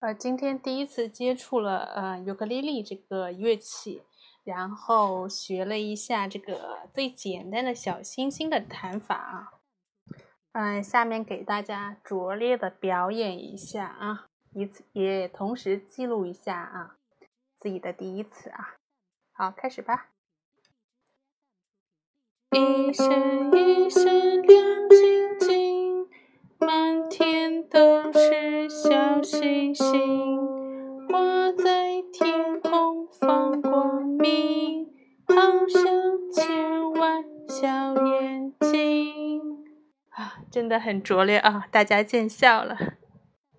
呃，今天第一次接触了呃尤克里里这个乐器，然后学了一下这个最简单的小星星的弹法啊。嗯，下面给大家拙劣的表演一下啊，一次也同时记录一下啊自己的第一次啊。好，开始吧。一闪一闪亮晶晶，满天都是小星星，挂在天空放光明，好像千万小眼睛。啊，真的很拙劣啊，大家见笑了。